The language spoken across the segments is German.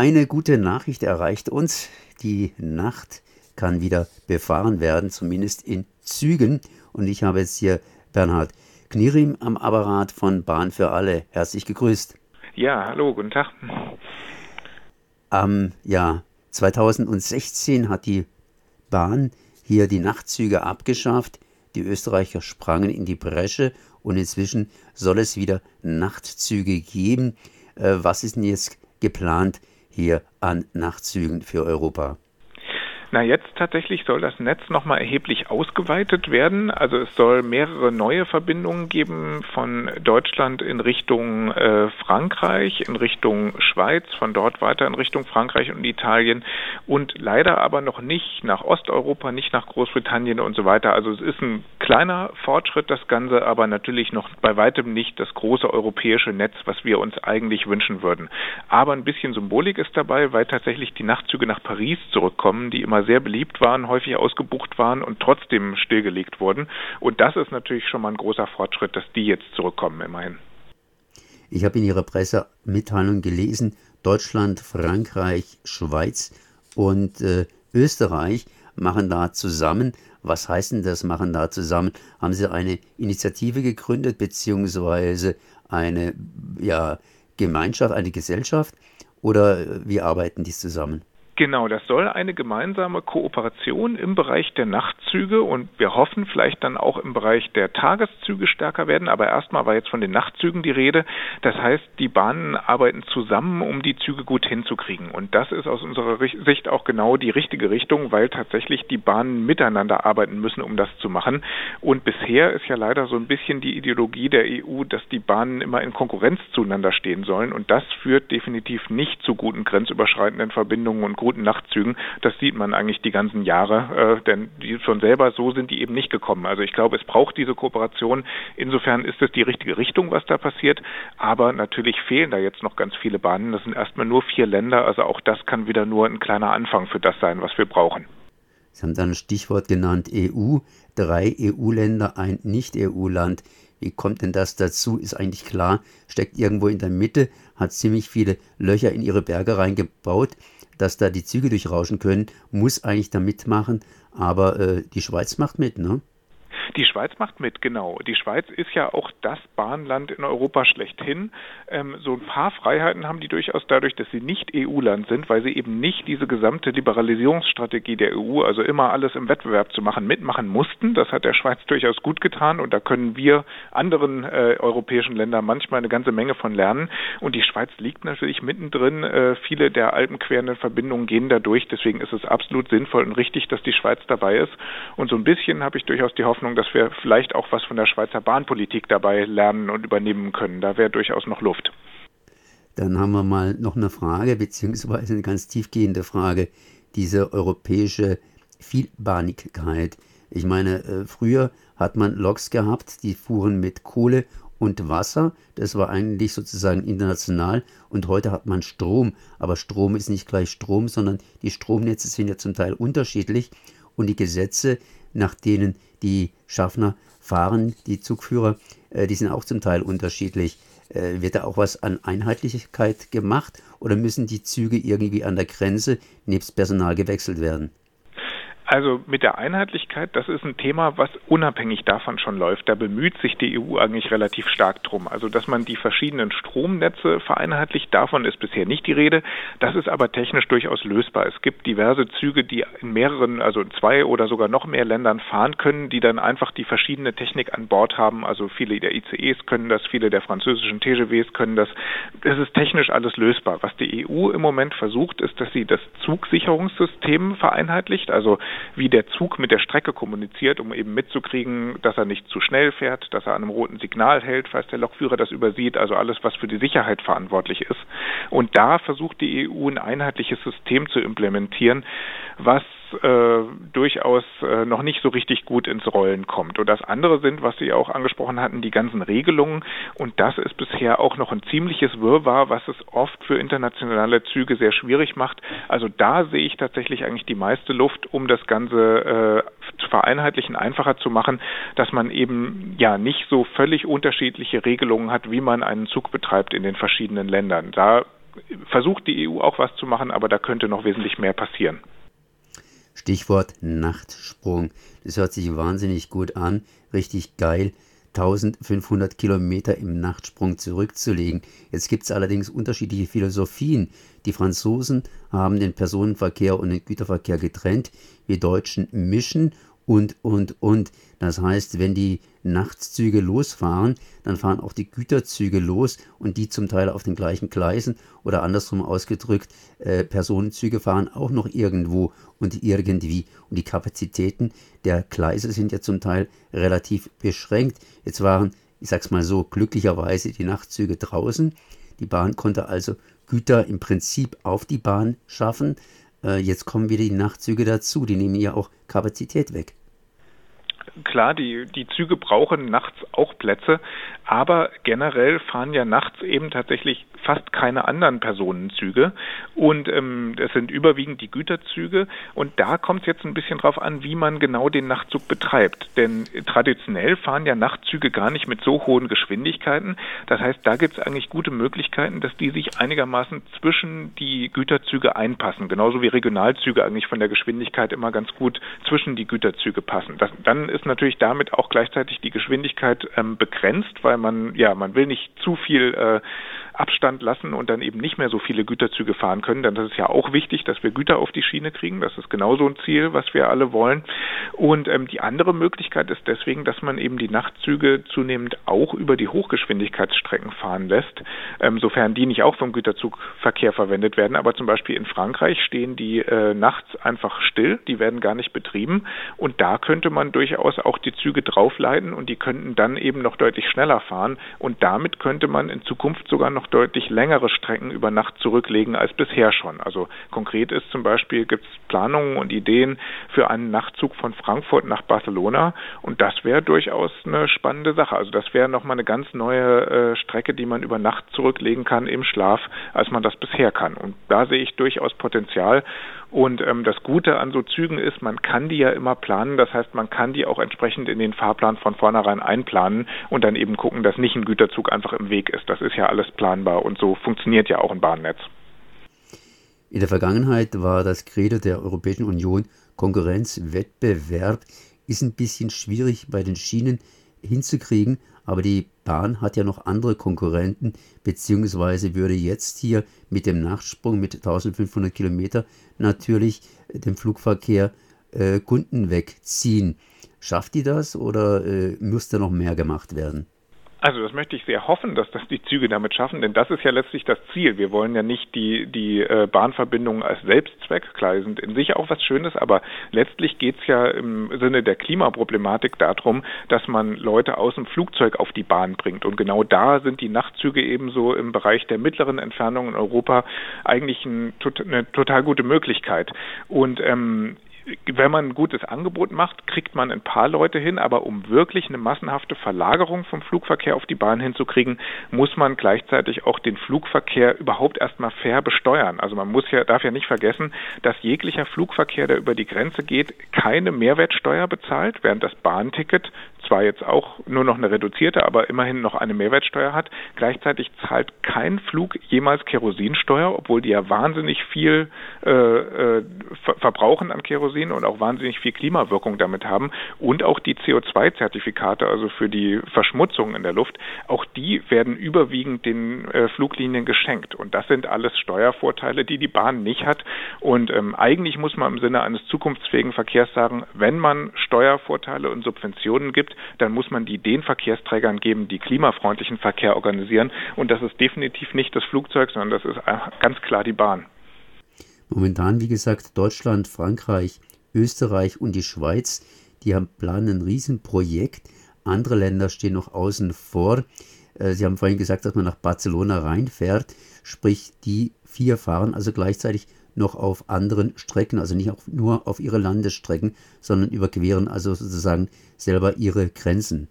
Eine gute Nachricht erreicht uns. Die Nacht kann wieder befahren werden, zumindest in Zügen. Und ich habe jetzt hier Bernhard Knirim am Apparat von Bahn für alle. Herzlich gegrüßt. Ja, hallo, guten Tag. Am Jahr 2016 hat die Bahn hier die Nachtzüge abgeschafft. Die Österreicher sprangen in die Bresche und inzwischen soll es wieder Nachtzüge geben. Äh, was ist denn jetzt geplant hier an Nachtzügen für Europa? Na, jetzt tatsächlich soll das Netz nochmal erheblich ausgeweitet werden. Also es soll mehrere neue Verbindungen geben von Deutschland in Richtung äh, Frankreich, in Richtung Schweiz, von dort weiter in Richtung Frankreich und Italien und leider aber noch nicht nach Osteuropa, nicht nach Großbritannien und so weiter. Also es ist ein kleiner Fortschritt, das Ganze, aber natürlich noch bei weitem nicht das große europäische Netz, was wir uns eigentlich wünschen würden. Aber ein bisschen Symbolik ist dabei, weil tatsächlich die Nachtzüge nach Paris zurückkommen, die immer sehr beliebt waren, häufig ausgebucht waren und trotzdem stillgelegt wurden. Und das ist natürlich schon mal ein großer Fortschritt, dass die jetzt zurückkommen, immerhin. Ich habe in Ihrer Pressemitteilung gelesen, Deutschland, Frankreich, Schweiz und äh, Österreich machen da zusammen. Was heißt denn das, machen da zusammen? Haben Sie eine Initiative gegründet, beziehungsweise eine ja, Gemeinschaft, eine Gesellschaft? Oder äh, wie arbeiten die zusammen? Genau, das soll eine gemeinsame Kooperation im Bereich der Nachtzüge und wir hoffen vielleicht dann auch im Bereich der Tageszüge stärker werden. Aber erstmal war jetzt von den Nachtzügen die Rede. Das heißt, die Bahnen arbeiten zusammen, um die Züge gut hinzukriegen. Und das ist aus unserer Sicht auch genau die richtige Richtung, weil tatsächlich die Bahnen miteinander arbeiten müssen, um das zu machen. Und bisher ist ja leider so ein bisschen die Ideologie der EU, dass die Bahnen immer in Konkurrenz zueinander stehen sollen. Und das führt definitiv nicht zu guten grenzüberschreitenden Verbindungen und guten Nachtzügen. Das sieht man eigentlich die ganzen Jahre, äh, denn die von selber so sind die eben nicht gekommen. Also ich glaube, es braucht diese Kooperation. Insofern ist es die richtige Richtung, was da passiert. Aber natürlich fehlen da jetzt noch ganz viele Bahnen. Das sind erstmal nur vier Länder. Also auch das kann wieder nur ein kleiner Anfang für das sein, was wir brauchen. Sie haben da ein Stichwort genannt EU. Drei EU-Länder, ein Nicht-EU-Land. Wie kommt denn das dazu? Ist eigentlich klar, steckt irgendwo in der Mitte, hat ziemlich viele Löcher in ihre Berge reingebaut dass da die Züge durchrauschen können, muss eigentlich da mitmachen. Aber äh, die Schweiz macht mit, ne? Die Schweiz macht mit, genau. Die Schweiz ist ja auch das Bahnland in Europa schlechthin. Ähm, so ein paar Freiheiten haben die durchaus dadurch, dass sie nicht EU-Land sind, weil sie eben nicht diese gesamte Liberalisierungsstrategie der EU, also immer alles im Wettbewerb zu machen, mitmachen mussten. Das hat der Schweiz durchaus gut getan und da können wir anderen äh, europäischen Ländern manchmal eine ganze Menge von lernen. Und die Schweiz liegt natürlich mittendrin. Äh, viele der alpenquerenden Verbindungen gehen dadurch. Deswegen ist es absolut sinnvoll und richtig, dass die Schweiz dabei ist. Und so ein bisschen habe ich durchaus die Hoffnung, dass wir vielleicht auch was von der Schweizer Bahnpolitik dabei lernen und übernehmen können. Da wäre durchaus noch Luft. Dann haben wir mal noch eine Frage, beziehungsweise eine ganz tiefgehende Frage. Diese europäische Vielbahnigkeit. Ich meine, äh, früher hat man Loks gehabt, die fuhren mit Kohle und Wasser. Das war eigentlich sozusagen international. Und heute hat man Strom. Aber Strom ist nicht gleich Strom, sondern die Stromnetze sind ja zum Teil unterschiedlich. Und die Gesetze, nach denen die Schaffner fahren, die Zugführer, äh, die sind auch zum Teil unterschiedlich. Äh, wird da auch was an Einheitlichkeit gemacht oder müssen die Züge irgendwie an der Grenze nebst Personal gewechselt werden? Also mit der Einheitlichkeit, das ist ein Thema, was unabhängig davon schon läuft. Da bemüht sich die EU eigentlich relativ stark drum. Also dass man die verschiedenen Stromnetze vereinheitlicht, davon ist bisher nicht die Rede. Das ist aber technisch durchaus lösbar. Es gibt diverse Züge, die in mehreren, also in zwei oder sogar noch mehr Ländern fahren können, die dann einfach die verschiedene Technik an Bord haben. Also viele der ICEs können das, viele der französischen TGVs können das. Es ist technisch alles lösbar. Was die EU im Moment versucht, ist, dass sie das Zugsicherungssystem vereinheitlicht. Also wie der Zug mit der Strecke kommuniziert, um eben mitzukriegen, dass er nicht zu schnell fährt, dass er an einem roten Signal hält, falls der Lokführer das übersieht, also alles, was für die Sicherheit verantwortlich ist. Und da versucht die EU ein einheitliches System zu implementieren, was äh, durchaus äh, noch nicht so richtig gut ins Rollen kommt. Und das andere sind, was Sie auch angesprochen hatten, die ganzen Regelungen. Und das ist bisher auch noch ein ziemliches Wirrwarr, was es oft für internationale Züge sehr schwierig macht. Also da sehe ich tatsächlich eigentlich die meiste Luft, um das Ganze äh, zu vereinheitlichen, einfacher zu machen, dass man eben ja nicht so völlig unterschiedliche Regelungen hat, wie man einen Zug betreibt in den verschiedenen Ländern. Da versucht die EU auch was zu machen, aber da könnte noch wesentlich mehr passieren. Stichwort Nachtsprung. Das hört sich wahnsinnig gut an, richtig geil. 1500 Kilometer im Nachtsprung zurückzulegen. Jetzt gibt es allerdings unterschiedliche Philosophien. Die Franzosen haben den Personenverkehr und den Güterverkehr getrennt. Wir Deutschen mischen und, und, und. Das heißt, wenn die Nachtszüge losfahren, dann fahren auch die Güterzüge los und die zum Teil auf den gleichen Gleisen oder andersrum ausgedrückt, äh, Personenzüge fahren auch noch irgendwo und irgendwie. Und die Kapazitäten der Gleise sind ja zum Teil relativ beschränkt. Jetzt waren, ich sag's mal so, glücklicherweise die Nachtzüge draußen. Die Bahn konnte also Güter im Prinzip auf die Bahn schaffen. Äh, jetzt kommen wieder die Nachtzüge dazu, die nehmen ja auch Kapazität weg klar, die, die Züge brauchen nachts auch Plätze, aber generell fahren ja nachts eben tatsächlich fast keine anderen Personenzüge und ähm, es sind überwiegend die Güterzüge und da kommt es jetzt ein bisschen drauf an, wie man genau den Nachtzug betreibt. Denn traditionell fahren ja Nachtzüge gar nicht mit so hohen Geschwindigkeiten. Das heißt, da gibt es eigentlich gute Möglichkeiten, dass die sich einigermaßen zwischen die Güterzüge einpassen, genauso wie Regionalzüge eigentlich von der Geschwindigkeit immer ganz gut zwischen die Güterzüge passen. Das, dann ist natürlich damit auch gleichzeitig die Geschwindigkeit ähm, begrenzt, weil man ja man will nicht zu viel äh, Abstand lassen und dann eben nicht mehr so viele Güterzüge fahren können, das ist ja auch wichtig, dass wir Güter auf die Schiene kriegen. Das ist genauso ein Ziel, was wir alle wollen. Und ähm, die andere Möglichkeit ist deswegen, dass man eben die Nachtzüge zunehmend auch über die Hochgeschwindigkeitsstrecken fahren lässt, ähm, sofern die nicht auch vom Güterzugverkehr verwendet werden. Aber zum Beispiel in Frankreich stehen die äh, nachts einfach still, die werden gar nicht betrieben und da könnte man durchaus auch die Züge draufleiten und die könnten dann eben noch deutlich schneller fahren und damit könnte man in Zukunft sogar noch deutlich längere Strecken über Nacht zurücklegen als bisher schon. Also konkret ist zum Beispiel, gibt es Planungen und Ideen für einen Nachtzug von Frankfurt nach Barcelona und das wäre durchaus eine spannende Sache. Also das wäre nochmal eine ganz neue äh, Strecke, die man über Nacht zurücklegen kann im Schlaf, als man das bisher kann. Und da sehe ich durchaus Potenzial. Und ähm, das Gute an so Zügen ist, man kann die ja immer planen. Das heißt, man kann die auch entsprechend in den Fahrplan von vornherein einplanen und dann eben gucken, dass nicht ein Güterzug einfach im Weg ist. Das ist ja alles planbar und so funktioniert ja auch ein Bahnnetz. In der Vergangenheit war das Credo der Europäischen Union Konkurrenz, Wettbewerb, ist ein bisschen schwierig bei den Schienen hinzukriegen, aber die Bahn hat ja noch andere Konkurrenten, beziehungsweise würde jetzt hier mit dem Nachsprung mit 1500 Kilometer natürlich dem Flugverkehr äh, Kunden wegziehen. Schafft die das oder äh, müsste noch mehr gemacht werden? Also das möchte ich sehr hoffen, dass das die Züge damit schaffen, denn das ist ja letztlich das Ziel. Wir wollen ja nicht die, die äh, Bahnverbindungen als Selbstzweck, klar, in sich auch was Schönes, aber letztlich geht es ja im Sinne der Klimaproblematik darum, dass man Leute aus dem Flugzeug auf die Bahn bringt. Und genau da sind die Nachtzüge ebenso im Bereich der mittleren Entfernung in Europa eigentlich ein, eine total gute Möglichkeit. Und ähm, wenn man ein gutes Angebot macht, kriegt man ein paar Leute hin, aber um wirklich eine massenhafte Verlagerung vom Flugverkehr auf die Bahn hinzukriegen, muss man gleichzeitig auch den Flugverkehr überhaupt erstmal fair besteuern. Also man muss ja, darf ja nicht vergessen, dass jeglicher Flugverkehr, der über die Grenze geht, keine Mehrwertsteuer bezahlt, während das Bahnticket zwar jetzt auch nur noch eine reduzierte, aber immerhin noch eine Mehrwertsteuer hat. Gleichzeitig zahlt kein Flug jemals Kerosinsteuer, obwohl die ja wahnsinnig viel äh, äh, verbrauchen an Kerosin und auch wahnsinnig viel Klimawirkung damit haben und auch die CO2-Zertifikate, also für die Verschmutzung in der Luft, auch die werden überwiegend den äh, Fluglinien geschenkt und das sind alles Steuervorteile, die die Bahn nicht hat und ähm, eigentlich muss man im Sinne eines zukunftsfähigen Verkehrs sagen, wenn man Steuervorteile und Subventionen gibt, dann muss man die den Verkehrsträgern geben, die klimafreundlichen Verkehr organisieren und das ist definitiv nicht das Flugzeug, sondern das ist äh, ganz klar die Bahn. Momentan, wie gesagt, Deutschland, Frankreich, Österreich und die Schweiz, die haben planen ein Riesenprojekt. Andere Länder stehen noch außen vor. Äh, Sie haben vorhin gesagt, dass man nach Barcelona reinfährt, sprich die vier fahren also gleichzeitig noch auf anderen Strecken, also nicht nur auf ihre Landesstrecken, sondern überqueren also sozusagen selber ihre Grenzen.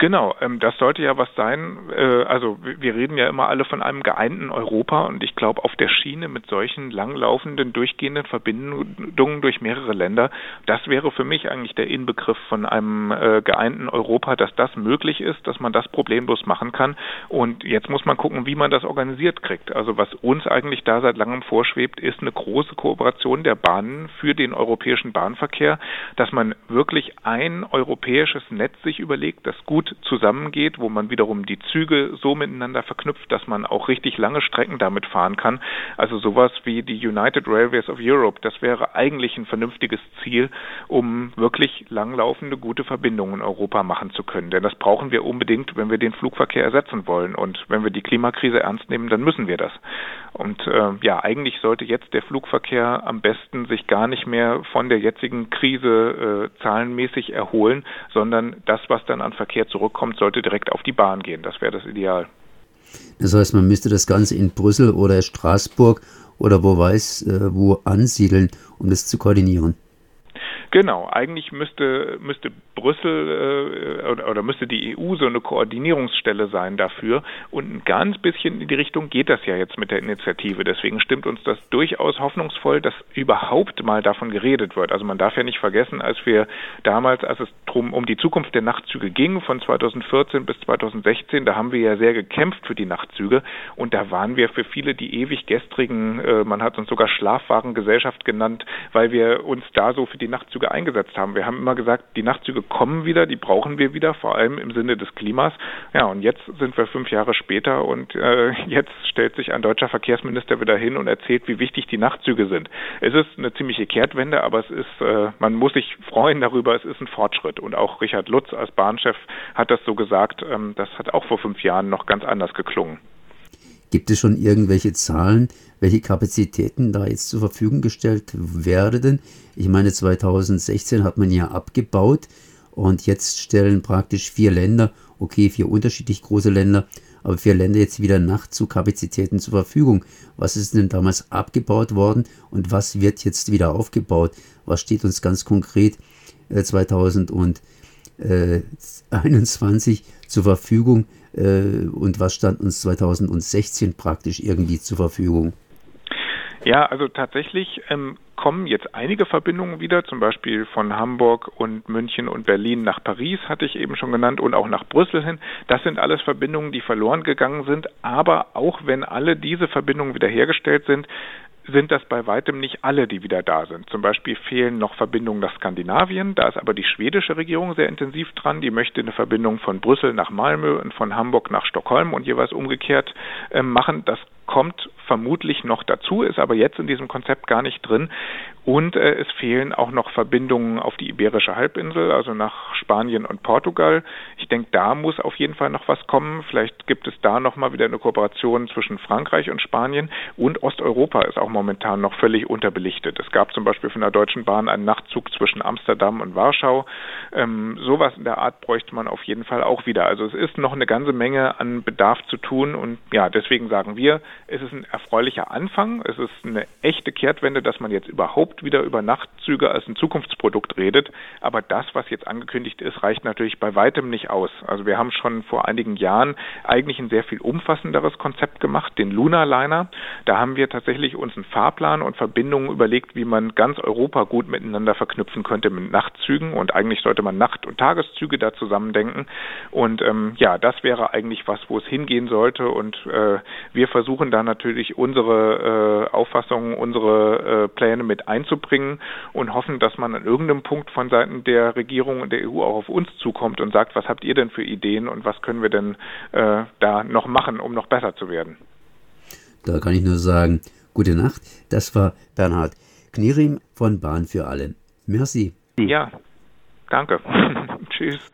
Genau, ähm, das sollte ja was sein. Äh, also wir reden ja immer alle von einem geeinten Europa und ich glaube auf der Schiene mit solchen langlaufenden, durchgehenden Verbindungen durch mehrere Länder, das wäre für mich eigentlich der Inbegriff von einem äh, geeinten Europa, dass das möglich ist, dass man das problemlos machen kann. Und jetzt muss man gucken, wie man das organisiert kriegt. Also was uns eigentlich da seit langem vorschwebt, ist eine große Kooperation der Bahnen für den europäischen Bahnverkehr, dass man wirklich ein europäisches Netz sich überlegt, das gut zusammengeht, wo man wiederum die Züge so miteinander verknüpft, dass man auch richtig lange Strecken damit fahren kann. Also sowas wie die United Railways of Europe, das wäre eigentlich ein vernünftiges Ziel, um wirklich langlaufende gute Verbindungen in Europa machen zu können. Denn das brauchen wir unbedingt, wenn wir den Flugverkehr ersetzen wollen. Und wenn wir die Klimakrise ernst nehmen, dann müssen wir das. Und äh, ja, eigentlich sollte jetzt der Flugverkehr am besten sich gar nicht mehr von der jetzigen Krise äh, zahlenmäßig erholen, sondern das, was dann an Verkehr zurückkommt, sollte direkt auf die Bahn gehen. Das wäre das Ideal. Das heißt, man müsste das Ganze in Brüssel oder Straßburg oder wo weiß, äh, wo ansiedeln, um das zu koordinieren. Genau, eigentlich müsste, müsste Brüssel äh, oder, oder müsste die EU so eine Koordinierungsstelle sein dafür. Und ein ganz bisschen in die Richtung geht das ja jetzt mit der Initiative. Deswegen stimmt uns das durchaus hoffnungsvoll, dass überhaupt mal davon geredet wird. Also man darf ja nicht vergessen, als wir damals, als es drum um die Zukunft der Nachtzüge ging, von 2014 bis 2016, da haben wir ja sehr gekämpft für die Nachtzüge und da waren wir für viele die ewig gestrigen, äh, man hat uns sogar Schlafwagengesellschaft genannt, weil wir uns da so für die Nachtzüge Nachtzüge eingesetzt haben. Wir haben immer gesagt, die Nachtzüge kommen wieder, die brauchen wir wieder, vor allem im Sinne des Klimas. Ja, und jetzt sind wir fünf Jahre später und äh, jetzt stellt sich ein deutscher Verkehrsminister wieder hin und erzählt, wie wichtig die Nachtzüge sind. Es ist eine ziemliche Kehrtwende, aber es ist, äh, man muss sich freuen darüber, es ist ein Fortschritt. Und auch Richard Lutz als Bahnchef hat das so gesagt, ähm, das hat auch vor fünf Jahren noch ganz anders geklungen. Gibt es schon irgendwelche Zahlen, welche Kapazitäten da jetzt zur Verfügung gestellt werden? Ich meine, 2016 hat man ja abgebaut und jetzt stellen praktisch vier Länder, okay, vier unterschiedlich große Länder, aber vier Länder jetzt wieder Nachtzugkapazitäten zur Verfügung. Was ist denn damals abgebaut worden und was wird jetzt wieder aufgebaut? Was steht uns ganz konkret äh, 2021 zur Verfügung? äh, und was stand uns 2016 praktisch irgendwie zur Verfügung? Ja, also tatsächlich ähm, kommen jetzt einige Verbindungen wieder, zum Beispiel von Hamburg und München und Berlin nach Paris, hatte ich eben schon genannt, und auch nach Brüssel hin. Das sind alles Verbindungen, die verloren gegangen sind. Aber auch wenn alle diese Verbindungen wiederhergestellt sind, sind das bei weitem nicht alle, die wieder da sind. Zum Beispiel fehlen noch Verbindungen nach Skandinavien. Da ist aber die schwedische Regierung sehr intensiv dran. Die möchte eine Verbindung von Brüssel nach Malmö und von Hamburg nach Stockholm und jeweils umgekehrt äh, machen. Das kommt vermutlich noch dazu, ist aber jetzt in diesem Konzept gar nicht drin. Und äh, es fehlen auch noch Verbindungen auf die Iberische Halbinsel, also nach Spanien und Portugal. Ich denke, da muss auf jeden Fall noch was kommen. Vielleicht gibt es da noch mal wieder eine Kooperation zwischen Frankreich und Spanien. Und Osteuropa ist auch momentan noch völlig unterbelichtet. Es gab zum Beispiel von der Deutschen Bahn einen Nachtzug zwischen Amsterdam und Warschau. Ähm, sowas in der Art bräuchte man auf jeden Fall auch wieder. Also es ist noch eine ganze Menge an Bedarf zu tun. Und ja, deswegen sagen wir, es ist ein erfreulicher Anfang. Es ist eine echte Kehrtwende, dass man jetzt überhaupt wieder über Nachtzüge als ein Zukunftsprodukt redet. Aber das, was jetzt angekündigt ist, reicht natürlich bei weitem nicht aus. Also wir haben schon vor einigen Jahren eigentlich ein sehr viel umfassenderes Konzept gemacht, den Lunar Liner. Da haben wir tatsächlich uns einen Fahrplan und Verbindungen überlegt, wie man ganz Europa gut miteinander verknüpfen könnte mit Nachtzügen. Und eigentlich sollte man Nacht- und Tageszüge da zusammendenken. Und ähm, ja, das wäre eigentlich was, wo es hingehen sollte. Und äh, wir versuchen da natürlich unsere äh, Auffassungen, unsere äh, Pläne mit einzubringen und hoffen, dass man an irgendeinem Punkt von Seiten der Regierung und der EU auch auf uns zukommt und sagt, was habt ihr denn für Ideen und was können wir denn äh, da noch machen, um noch besser zu werden. Da kann ich nur sagen, gute Nacht. Das war Bernhard Knirim von Bahn für alle. Merci. Ja, danke. Tschüss.